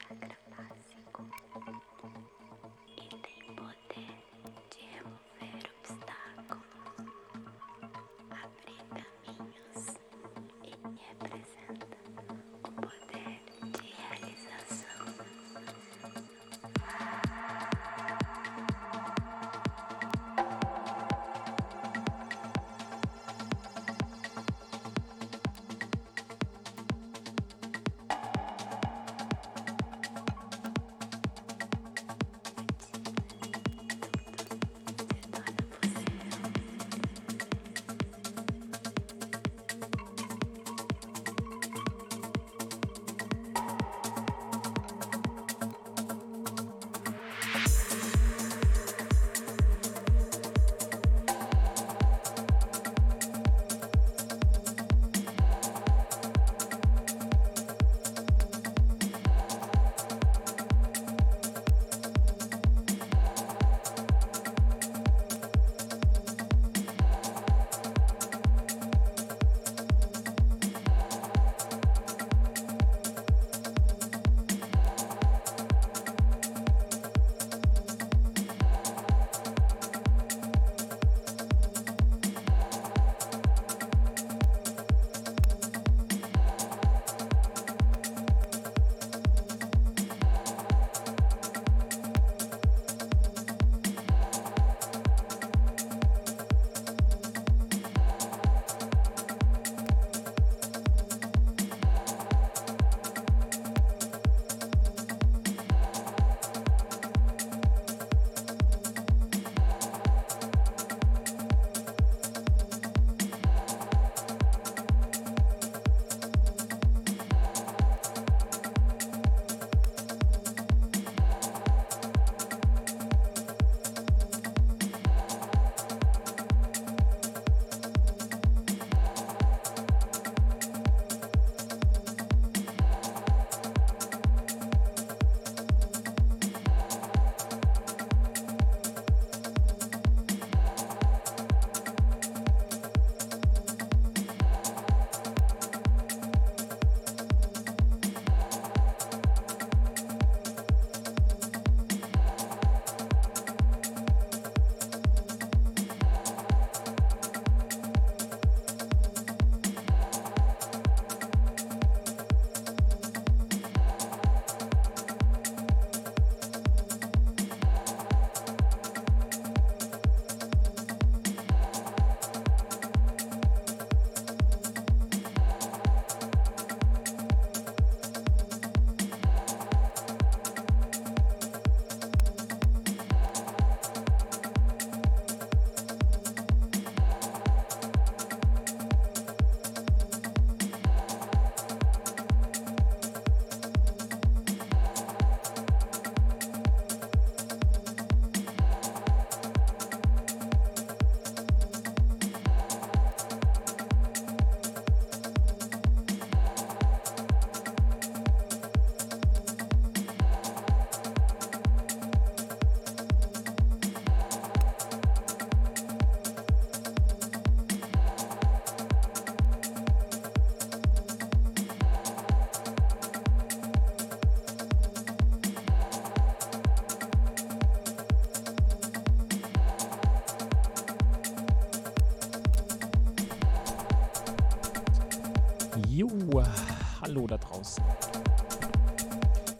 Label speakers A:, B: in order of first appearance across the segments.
A: etcétera.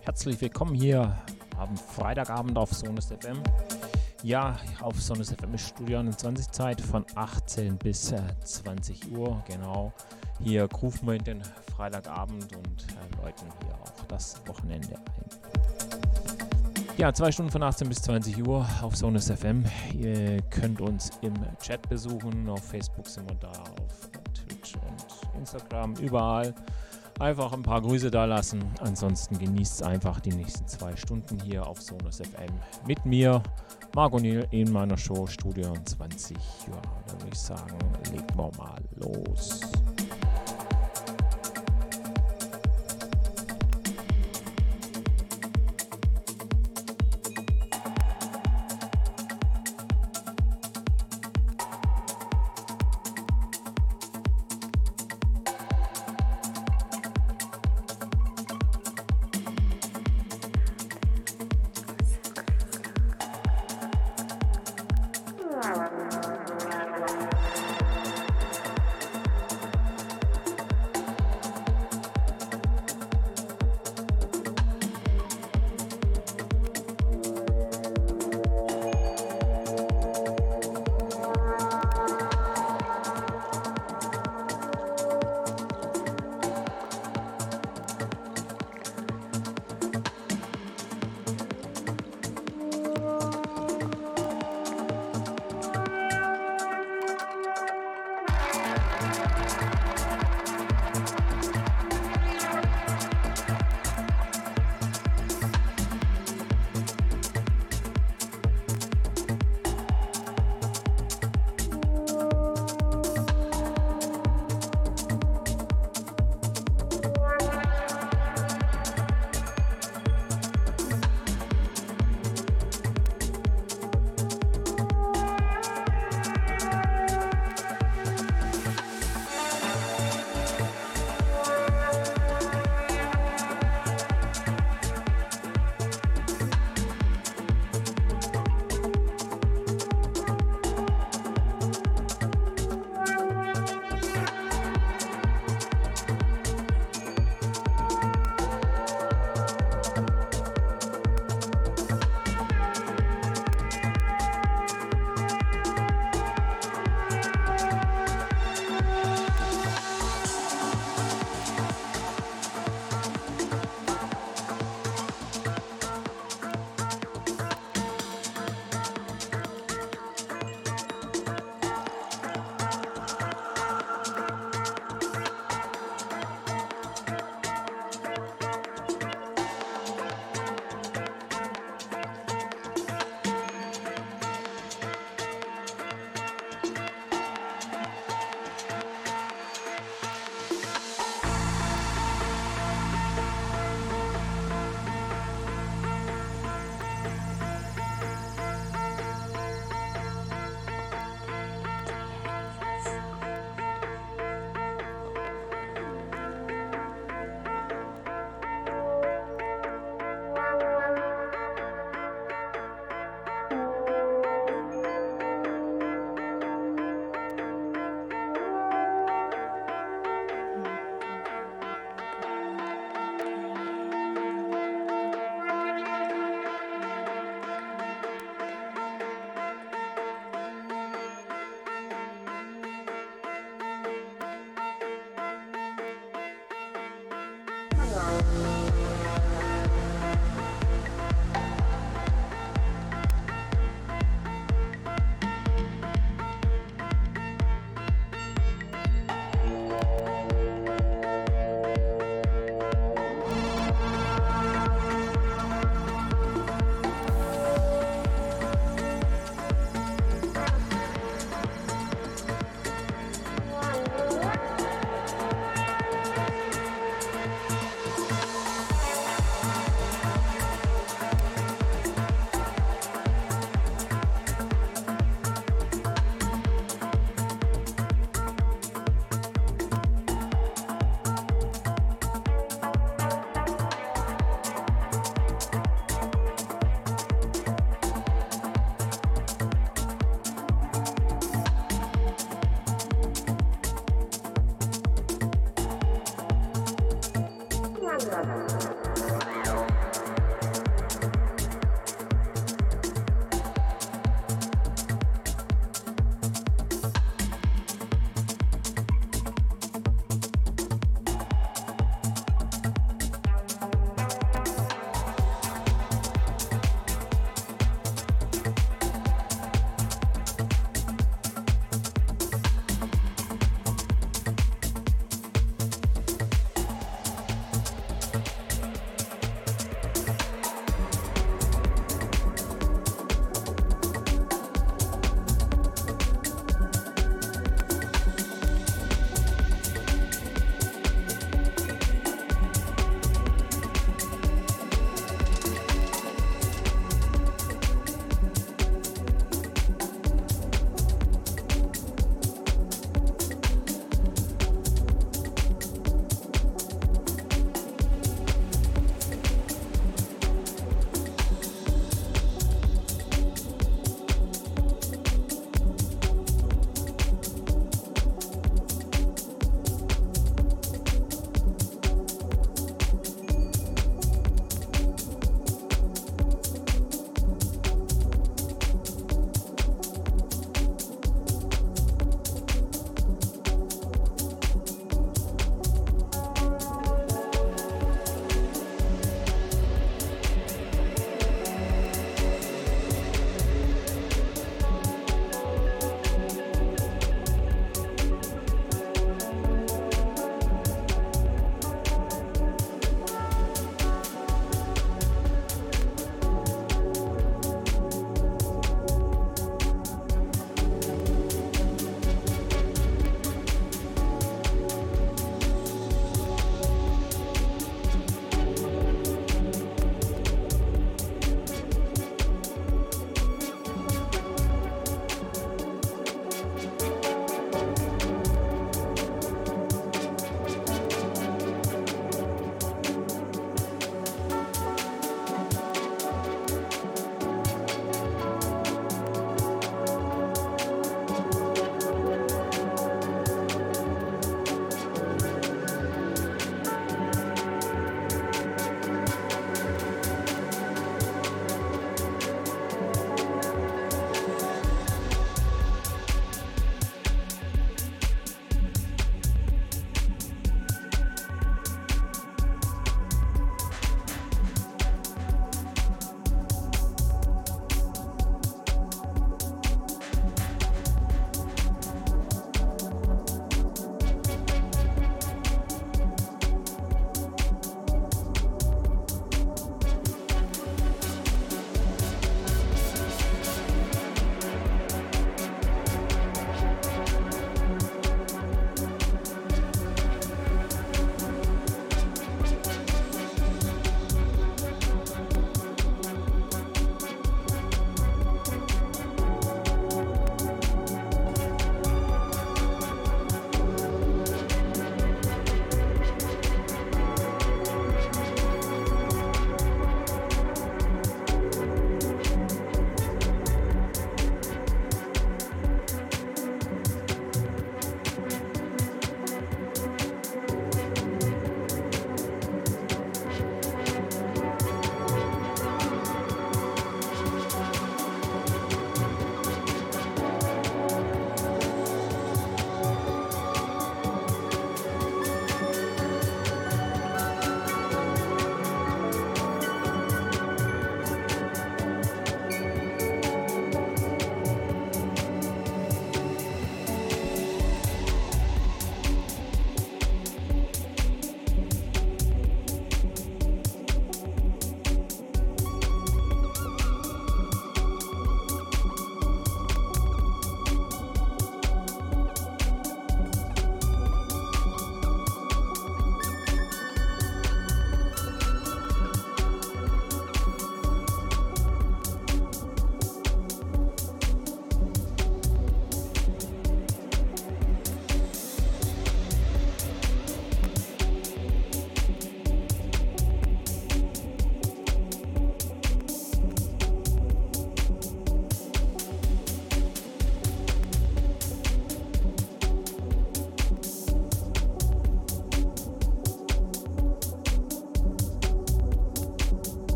A: Herzlich willkommen hier am Freitagabend auf Sonus FM. Ja, auf Sonus FM ist Studio 21 Zeit von 18 bis 20 äh, Uhr. Genau. Hier rufen wir den Freitagabend und äh, läuten hier auch das Wochenende ein. Ja, zwei Stunden von 18 bis 20 Uhr auf Sonus FM. Ihr könnt uns im Chat besuchen. Auf Facebook sind wir da, auf und Instagram, überall. Einfach ein paar Grüße da lassen. Ansonsten genießt einfach die nächsten zwei Stunden hier auf Sonus FM mit mir, Marco Niel, in meiner Show Studio 20. Ja, dann würde ich sagen, legen wir mal los.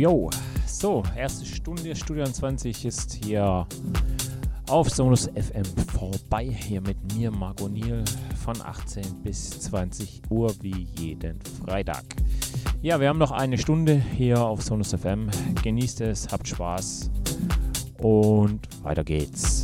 A: Jojo. So, erste Stunde, Studio 20 ist hier auf Sonus FM vorbei. Hier mit mir, Marco Niel, von 18 bis 20 Uhr wie jeden Freitag. Ja, wir haben noch eine Stunde hier auf Sonus FM. Genießt es, habt Spaß und weiter geht's.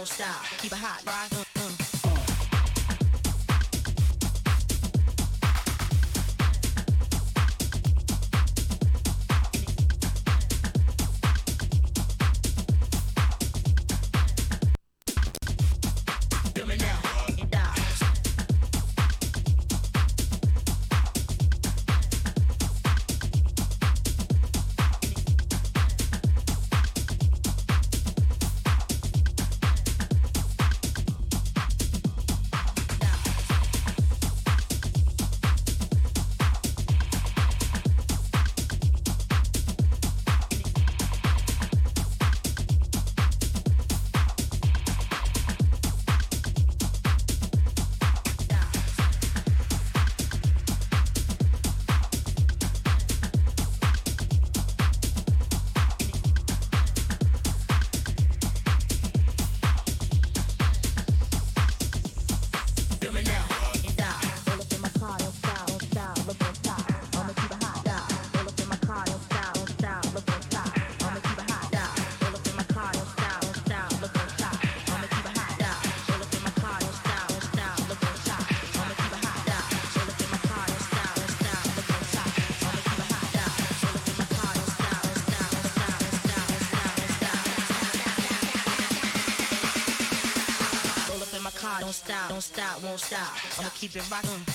B: Don't stop. Keep it hot, right? I'ma keep it rocking.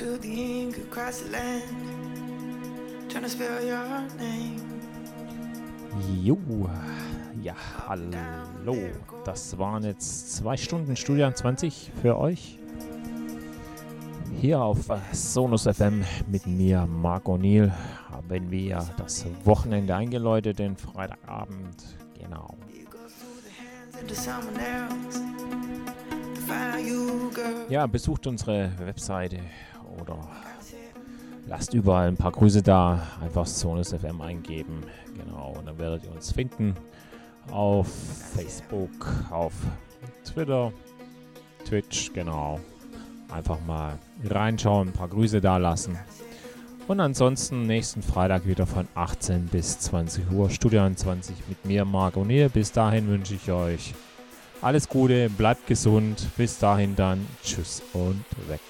C: I spilled the ink across the land, trying to spell your name.
A: Jo, ja, hallo. Das waren jetzt zwei Stunden Studio 20 für euch. Hier auf Sonus FM mit mir, Marc O'Neill, haben wir das Wochenende eingeläutet, den Freitagabend. Genau. Ja, besucht unsere Webseite oder lasst überall ein paar Grüße da. Einfach Sonus FM eingeben. Genau, und dann werdet ihr uns finden auf Facebook, auf Twitter, Twitch, genau. Einfach mal reinschauen, ein paar Grüße da lassen. Und ansonsten nächsten Freitag wieder von 18 bis 20 Uhr, Studio 20 mit mir, Marc O'Neill. Bis dahin wünsche ich euch alles Gute, bleibt gesund. Bis dahin dann, tschüss und weg.